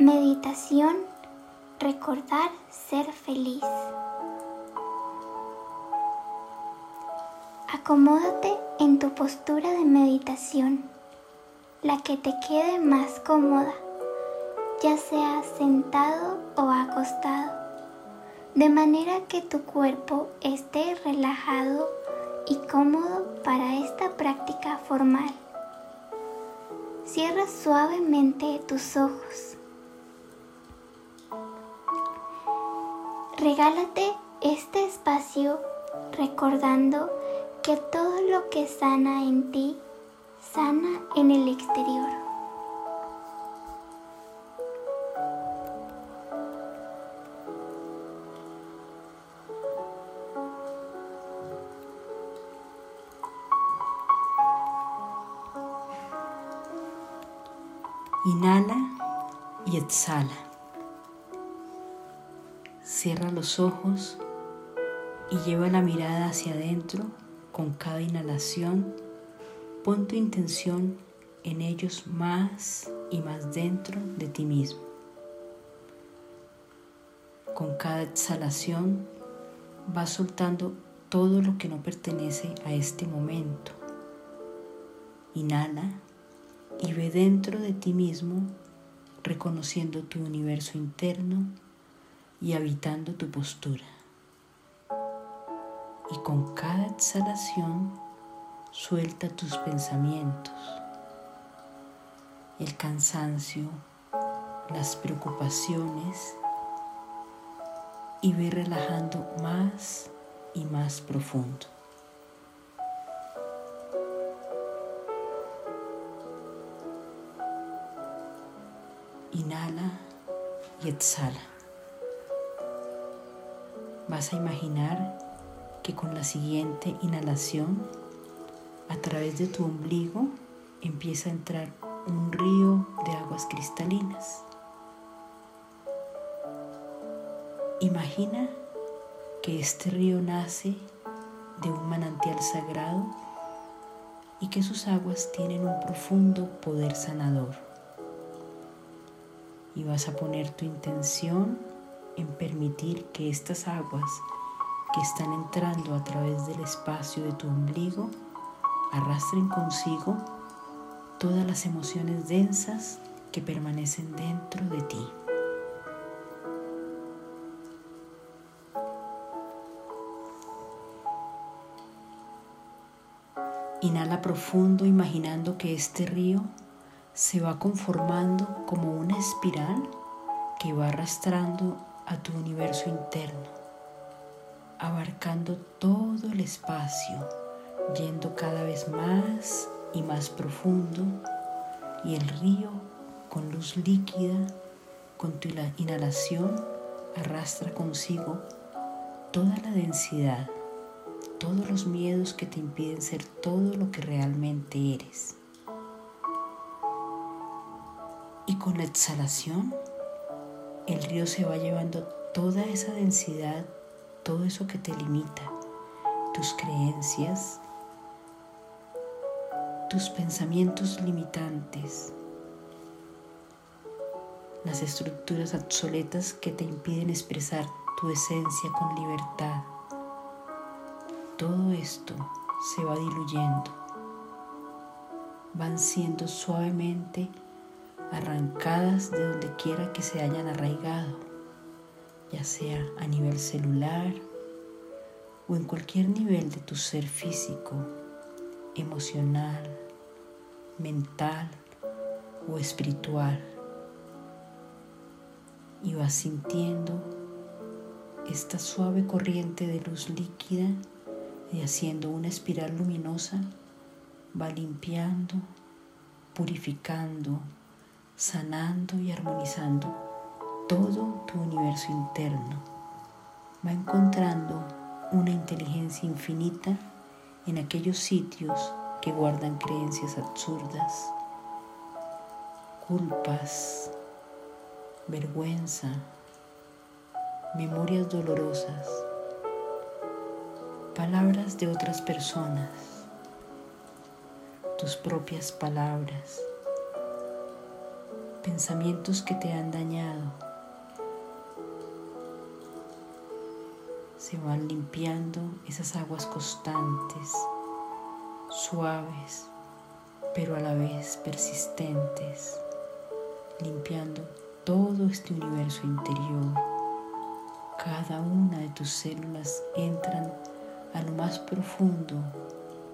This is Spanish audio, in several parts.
Meditación, recordar ser feliz. Acomódate en tu postura de meditación, la que te quede más cómoda, ya sea sentado o acostado, de manera que tu cuerpo esté relajado y cómodo para esta práctica formal. Cierra suavemente tus ojos. Regálate este espacio recordando que todo lo que sana en ti, sana en el exterior. Inhala y exhala. Cierra los ojos y lleva la mirada hacia adentro con cada inhalación. Pon tu intención en ellos más y más dentro de ti mismo. Con cada exhalación vas soltando todo lo que no pertenece a este momento. Inhala y ve dentro de ti mismo reconociendo tu universo interno y habitando tu postura. Y con cada exhalación suelta tus pensamientos, el cansancio, las preocupaciones y ve relajando más y más profundo. Inhala y exhala. Vas a imaginar que con la siguiente inhalación, a través de tu ombligo, empieza a entrar un río de aguas cristalinas. Imagina que este río nace de un manantial sagrado y que sus aguas tienen un profundo poder sanador y vas a poner tu intención en permitir que estas aguas que están entrando a través del espacio de tu ombligo arrastren consigo todas las emociones densas que permanecen dentro de ti. Inhala profundo imaginando que este río se va conformando como una espiral que va arrastrando a tu universo interno, abarcando todo el espacio, yendo cada vez más y más profundo y el río con luz líquida, con tu inhalación, arrastra consigo toda la densidad, todos los miedos que te impiden ser todo lo que realmente eres. Y con la exhalación, el río se va llevando toda esa densidad, todo eso que te limita, tus creencias, tus pensamientos limitantes, las estructuras obsoletas que te impiden expresar tu esencia con libertad. Todo esto se va diluyendo, van siendo suavemente arrancadas de donde quiera que se hayan arraigado, ya sea a nivel celular o en cualquier nivel de tu ser físico, emocional, mental o espiritual. Y vas sintiendo esta suave corriente de luz líquida y haciendo una espiral luminosa va limpiando, purificando, sanando y armonizando todo tu universo interno. Va encontrando una inteligencia infinita en aquellos sitios que guardan creencias absurdas, culpas, vergüenza, memorias dolorosas, palabras de otras personas, tus propias palabras pensamientos que te han dañado se van limpiando esas aguas constantes, suaves, pero a la vez persistentes, limpiando todo este universo interior. Cada una de tus células entran a lo más profundo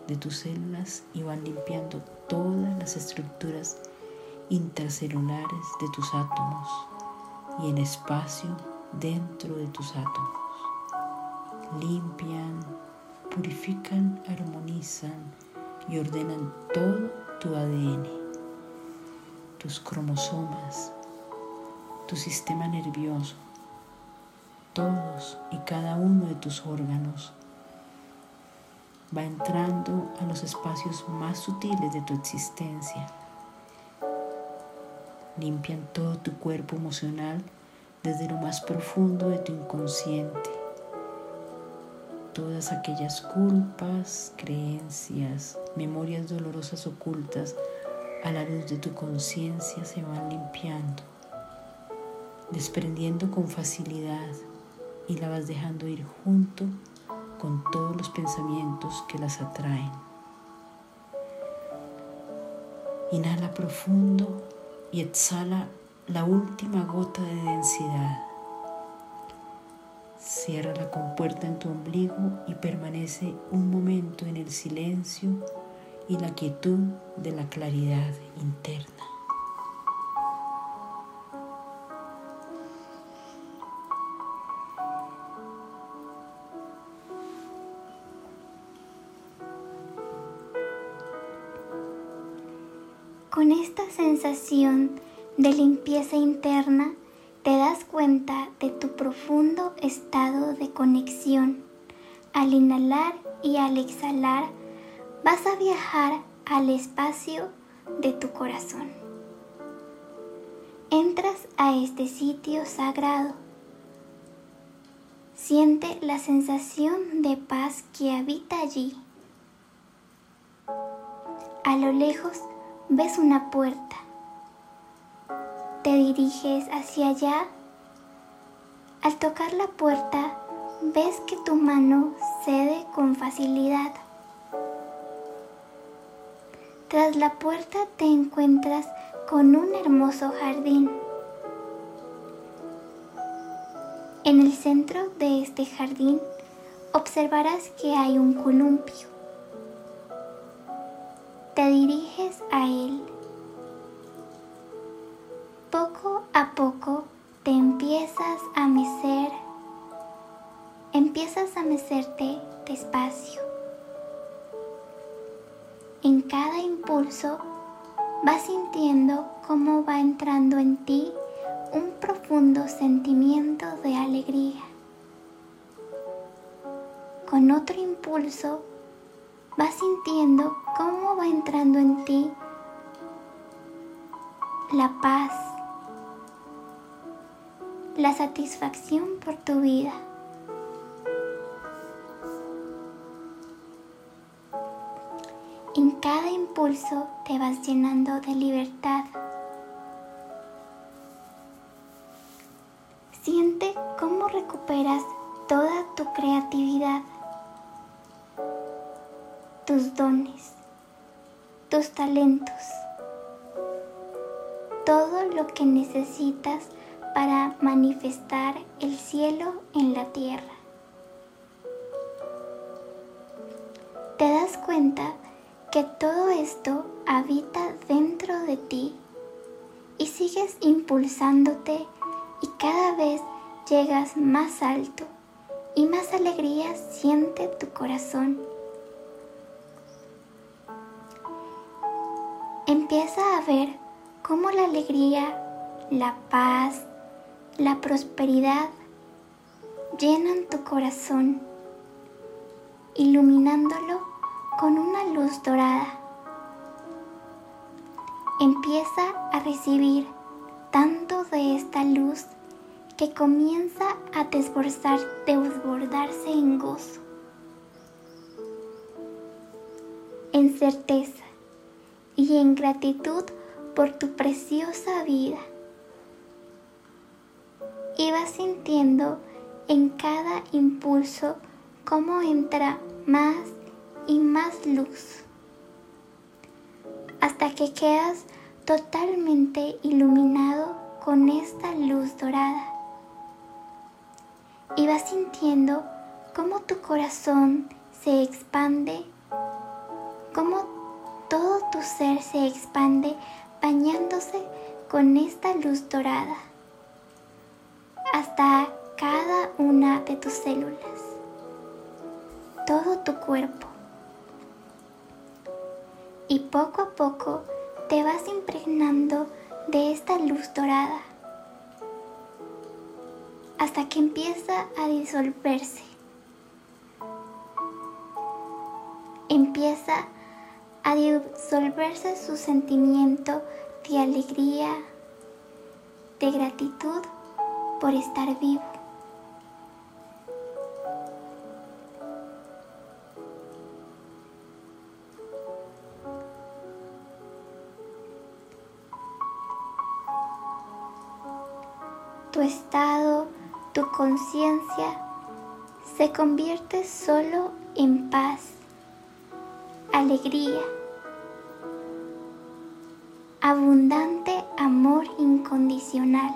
de tus células y van limpiando todas las estructuras intercelulares de tus átomos y el espacio dentro de tus átomos. Limpian, purifican, armonizan y ordenan todo tu ADN, tus cromosomas, tu sistema nervioso, todos y cada uno de tus órganos va entrando a los espacios más sutiles de tu existencia. Limpian todo tu cuerpo emocional desde lo más profundo de tu inconsciente. Todas aquellas culpas, creencias, memorias dolorosas ocultas a la luz de tu conciencia se van limpiando, desprendiendo con facilidad y la vas dejando ir junto con todos los pensamientos que las atraen. Inhala profundo y exhala la última gota de densidad. Cierra la compuerta en tu ombligo y permanece un momento en el silencio y la quietud de la claridad interna. Con esta sensación de limpieza interna, te das cuenta de tu profundo estado de conexión. Al inhalar y al exhalar, vas a viajar al espacio de tu corazón. Entras a este sitio sagrado. Siente la sensación de paz que habita allí. A lo lejos ves una puerta. Te diriges hacia allá. Al tocar la puerta, ves que tu mano cede con facilidad. Tras la puerta te encuentras con un hermoso jardín. En el centro de este jardín observarás que hay un columpio te diriges a Él. Poco a poco te empiezas a mecer, empiezas a mecerte despacio. En cada impulso vas sintiendo cómo va entrando en ti un profundo sentimiento de alegría. Con otro impulso vas sintiendo cómo va entrando en ti la paz, la satisfacción por tu vida. En cada impulso te vas llenando de libertad. Siente cómo recuperas toda tu creatividad tus dones, tus talentos, todo lo que necesitas para manifestar el cielo en la tierra. Te das cuenta que todo esto habita dentro de ti y sigues impulsándote y cada vez llegas más alto y más alegría siente tu corazón. Empieza a ver cómo la alegría, la paz, la prosperidad llenan tu corazón, iluminándolo con una luz dorada. Empieza a recibir tanto de esta luz que comienza a desbordar, desbordarse en gozo, en certeza y en gratitud por tu preciosa vida. Y vas sintiendo en cada impulso cómo entra más y más luz, hasta que quedas totalmente iluminado con esta luz dorada. Y vas sintiendo cómo tu corazón se expande, cómo todo tu ser se expande bañándose con esta luz dorada hasta cada una de tus células, todo tu cuerpo. Y poco a poco te vas impregnando de esta luz dorada hasta que empieza a disolverse. Empieza a disolverse su sentimiento de alegría, de gratitud por estar vivo. Tu estado, tu conciencia se convierte solo en paz, alegría, abundante amor incondicional,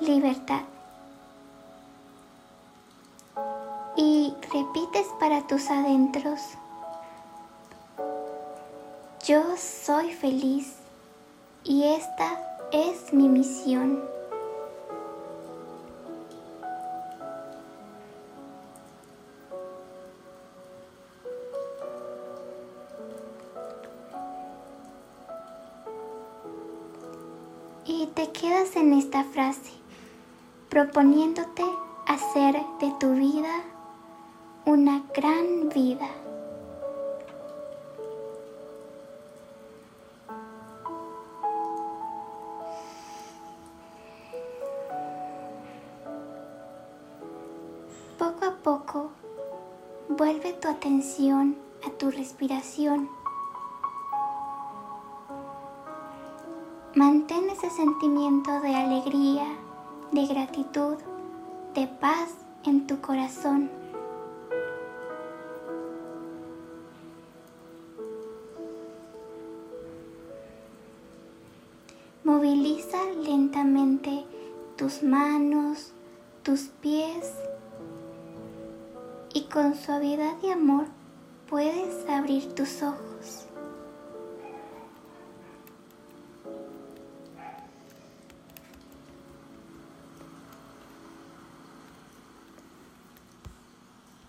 libertad. Y repites para tus adentros, yo soy feliz y esta es mi misión. Te quedas en esta frase, proponiéndote hacer de tu vida una gran vida. Poco a poco, vuelve tu atención a tu respiración. Ese sentimiento de alegría, de gratitud, de paz en tu corazón. Moviliza lentamente tus manos, tus pies y con suavidad y amor puedes abrir tus ojos.